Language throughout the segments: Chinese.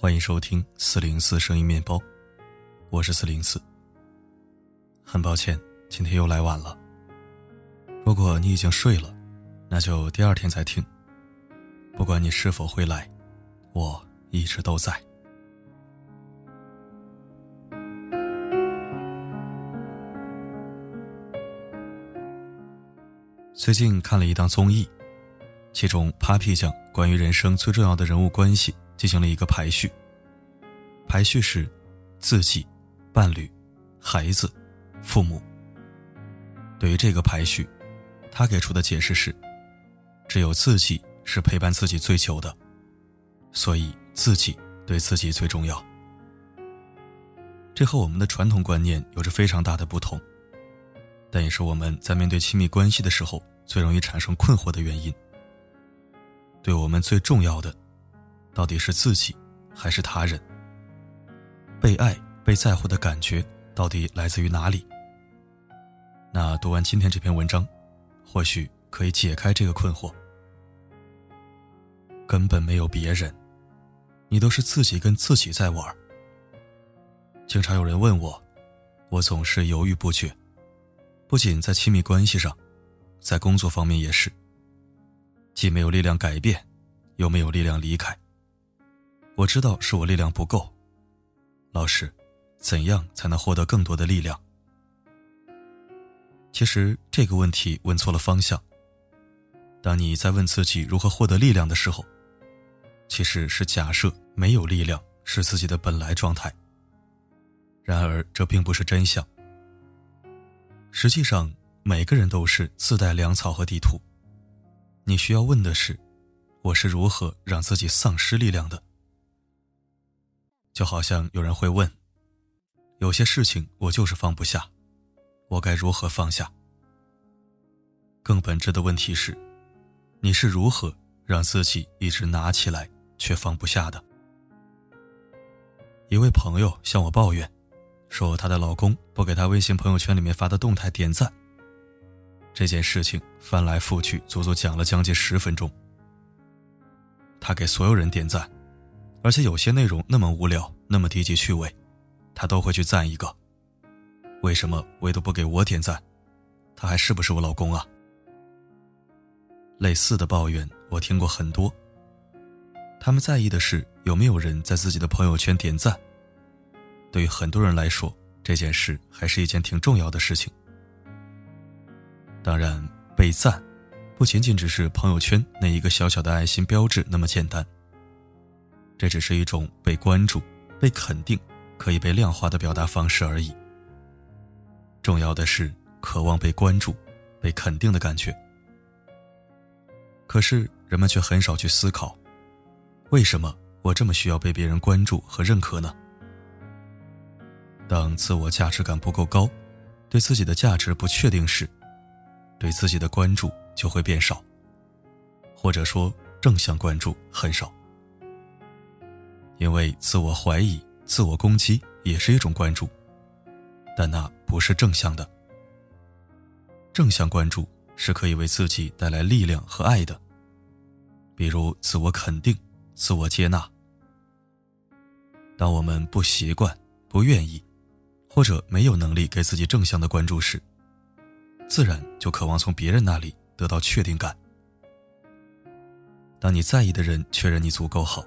欢迎收听四零四声音面包，我是四零四。很抱歉，今天又来晚了。如果你已经睡了，那就第二天再听。不管你是否会来，我一直都在。最近看了一档综艺，其中 Papi 酱关于人生最重要的人物关系进行了一个排序。排序是自己、伴侣、孩子、父母。对于这个排序，他给出的解释是：只有自己是陪伴自己最久的，所以自己对自己最重要。这和我们的传统观念有着非常大的不同。但也是我们在面对亲密关系的时候最容易产生困惑的原因。对我们最重要的，到底是自己还是他人？被爱、被在乎的感觉到底来自于哪里？那读完今天这篇文章，或许可以解开这个困惑。根本没有别人，你都是自己跟自己在玩。经常有人问我，我总是犹豫不决。不仅在亲密关系上，在工作方面也是。既没有力量改变，又没有力量离开。我知道是我力量不够。老师，怎样才能获得更多的力量？其实这个问题问错了方向。当你在问自己如何获得力量的时候，其实是假设没有力量是自己的本来状态。然而这并不是真相。实际上，每个人都是自带粮草和地图。你需要问的是：我是如何让自己丧失力量的？就好像有人会问：有些事情我就是放不下，我该如何放下？更本质的问题是：你是如何让自己一直拿起来却放不下的？一位朋友向我抱怨。说她的老公不给她微信朋友圈里面发的动态点赞。这件事情翻来覆去，足足讲了将近十分钟。她给所有人点赞，而且有些内容那么无聊，那么低级趣味，他都会去赞一个。为什么唯独不给我点赞？他还是不是我老公啊？类似的抱怨我听过很多。他们在意的是有没有人在自己的朋友圈点赞。对于很多人来说，这件事还是一件挺重要的事情。当然，被赞不仅仅只是朋友圈那一个小小的爱心标志那么简单。这只是一种被关注、被肯定、可以被量化的表达方式而已。重要的是渴望被关注、被肯定的感觉。可是人们却很少去思考，为什么我这么需要被别人关注和认可呢？当自我价值感不够高，对自己的价值不确定时，对自己的关注就会变少，或者说正向关注很少。因为自我怀疑、自我攻击也是一种关注，但那不是正向的。正向关注是可以为自己带来力量和爱的，比如自我肯定、自我接纳。当我们不习惯、不愿意。或者没有能力给自己正向的关注时，自然就渴望从别人那里得到确定感。当你在意的人确认你足够好，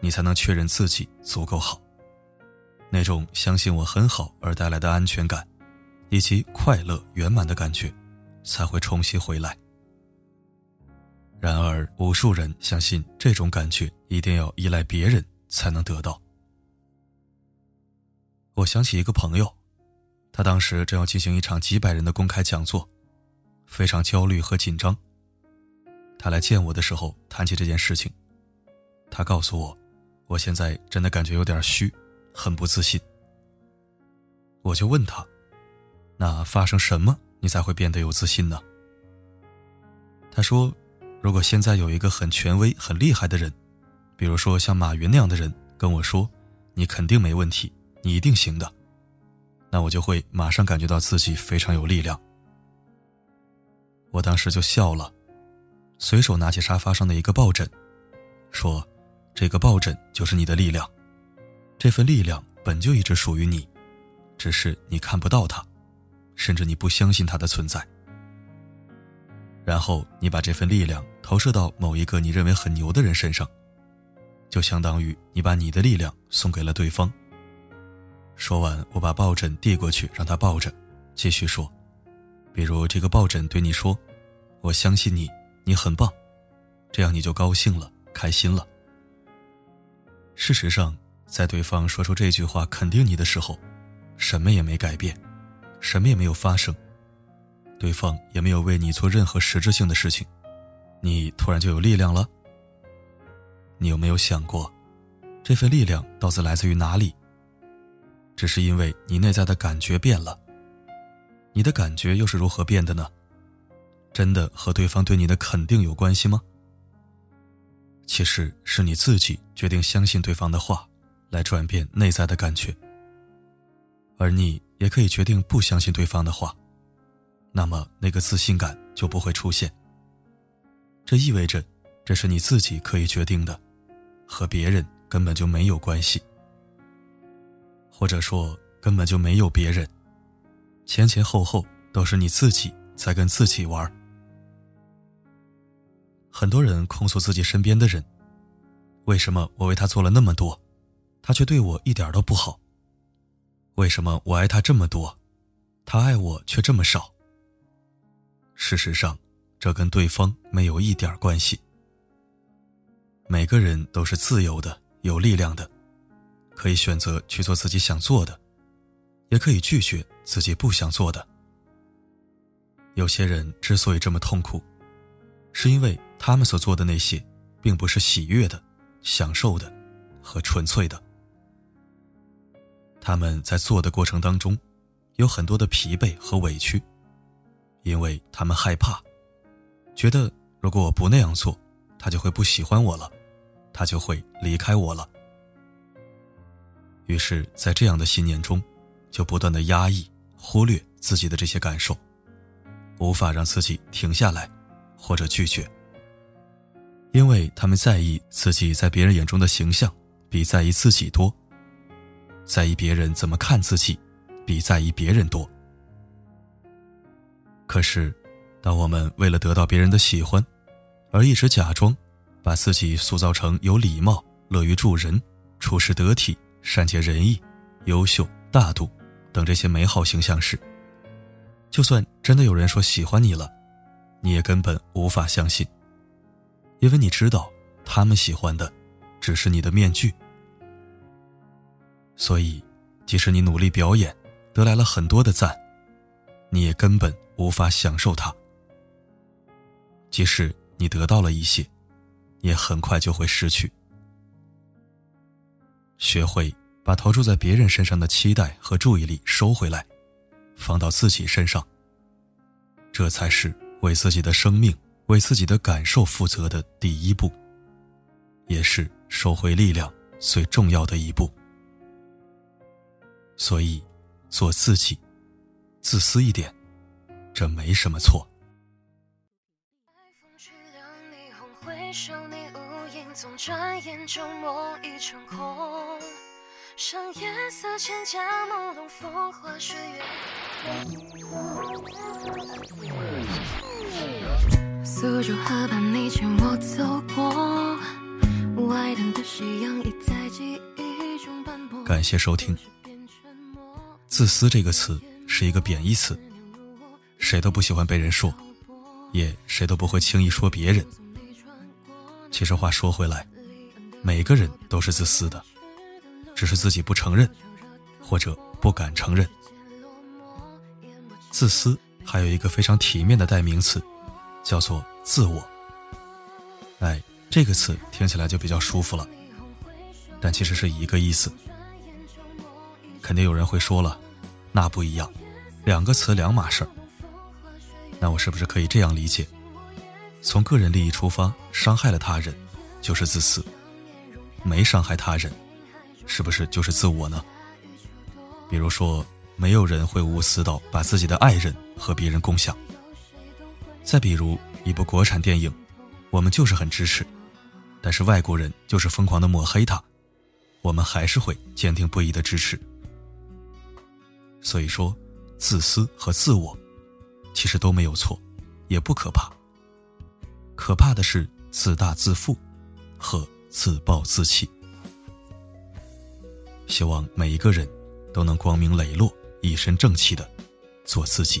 你才能确认自己足够好。那种相信我很好而带来的安全感，以及快乐圆满的感觉，才会重新回来。然而，无数人相信这种感觉一定要依赖别人才能得到。我想起一个朋友，他当时正要进行一场几百人的公开讲座，非常焦虑和紧张。他来见我的时候谈起这件事情，他告诉我，我现在真的感觉有点虚，很不自信。我就问他，那发生什么你才会变得有自信呢？他说，如果现在有一个很权威、很厉害的人，比如说像马云那样的人跟我说，你肯定没问题。你一定行的，那我就会马上感觉到自己非常有力量。我当时就笑了，随手拿起沙发上的一个抱枕，说：“这个抱枕就是你的力量，这份力量本就一直属于你，只是你看不到它，甚至你不相信它的存在。然后你把这份力量投射到某一个你认为很牛的人身上，就相当于你把你的力量送给了对方。说完，我把抱枕递过去，让他抱着，继续说。比如这个抱枕对你说：“我相信你，你很棒。”这样你就高兴了，开心了。事实上，在对方说出这句话肯定你的时候，什么也没改变，什么也没有发生，对方也没有为你做任何实质性的事情，你突然就有力量了。你有没有想过，这份力量到底来自于哪里？只是因为你内在的感觉变了。你的感觉又是如何变的呢？真的和对方对你的肯定有关系吗？其实是你自己决定相信对方的话，来转变内在的感觉。而你也可以决定不相信对方的话，那么那个自信感就不会出现。这意味着，这是你自己可以决定的，和别人根本就没有关系，或者说根本就没有别人。前前后后都是你自己在跟自己玩儿。很多人控诉自己身边的人：“为什么我为他做了那么多，他却对我一点都不好？为什么我爱他这么多，他爱我却这么少？”事实上，这跟对方没有一点关系。每个人都是自由的、有力量的，可以选择去做自己想做的。也可以拒绝自己不想做的。有些人之所以这么痛苦，是因为他们所做的那些，并不是喜悦的、享受的和纯粹的。他们在做的过程当中，有很多的疲惫和委屈，因为他们害怕，觉得如果我不那样做，他就会不喜欢我了，他就会离开我了。于是，在这样的信念中。就不断的压抑、忽略自己的这些感受，无法让自己停下来，或者拒绝，因为他们在意自己在别人眼中的形象，比在意自己多；在意别人怎么看自己，比在意别人多。可是，当我们为了得到别人的喜欢，而一直假装把自己塑造成有礼貌、乐于助人、处事得体、善解人意、优秀、大度。等这些美好形象时，就算真的有人说喜欢你了，你也根本无法相信，因为你知道他们喜欢的只是你的面具。所以，即使你努力表演，得来了很多的赞，你也根本无法享受它。即使你得到了一些，也很快就会失去。学会。把投注在别人身上的期待和注意力收回来，放到自己身上。这才是为自己的生命、为自己的感受负责的第一步，也是收回力量最重要的一步。所以，做自己，自私一点，这没什么错。上夜色千家朦胧风花雪月。苏州河畔你牵我走过，外滩的夕阳已在记忆中斑驳。感谢收听。自私这个词是一个贬义词，谁都不喜欢被人说，也谁都不会轻易说别人。其实话说回来，每个人都是自私的。只是自己不承认，或者不敢承认。自私还有一个非常体面的代名词，叫做自我。哎，这个词听起来就比较舒服了，但其实是一个意思。肯定有人会说了，那不一样，两个词两码事儿。那我是不是可以这样理解：从个人利益出发，伤害了他人，就是自私；没伤害他人。是不是就是自我呢？比如说，没有人会无私到把自己的爱人和别人共享。再比如，一部国产电影，我们就是很支持，但是外国人就是疯狂的抹黑他，我们还是会坚定不移的支持。所以说，自私和自我，其实都没有错，也不可怕。可怕的是自大自负和自暴自弃。希望每一个人都能光明磊落、一身正气的做自己。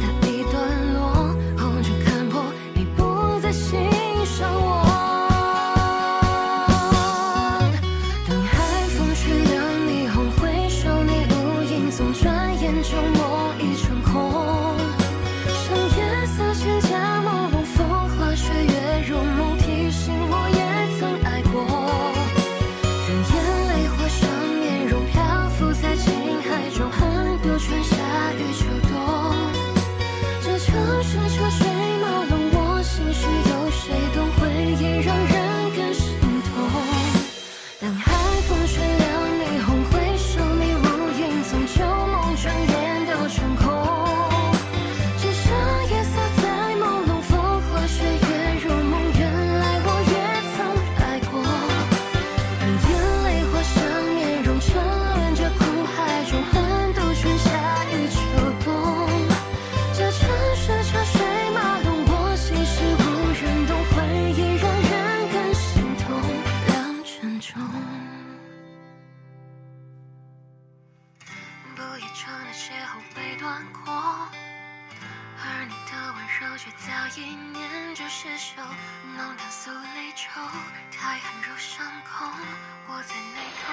Thật 我也尝了邂逅被断过，而你的温柔却早已念旧。失守浓淡诉离愁，太寒入伤口。我在眉头。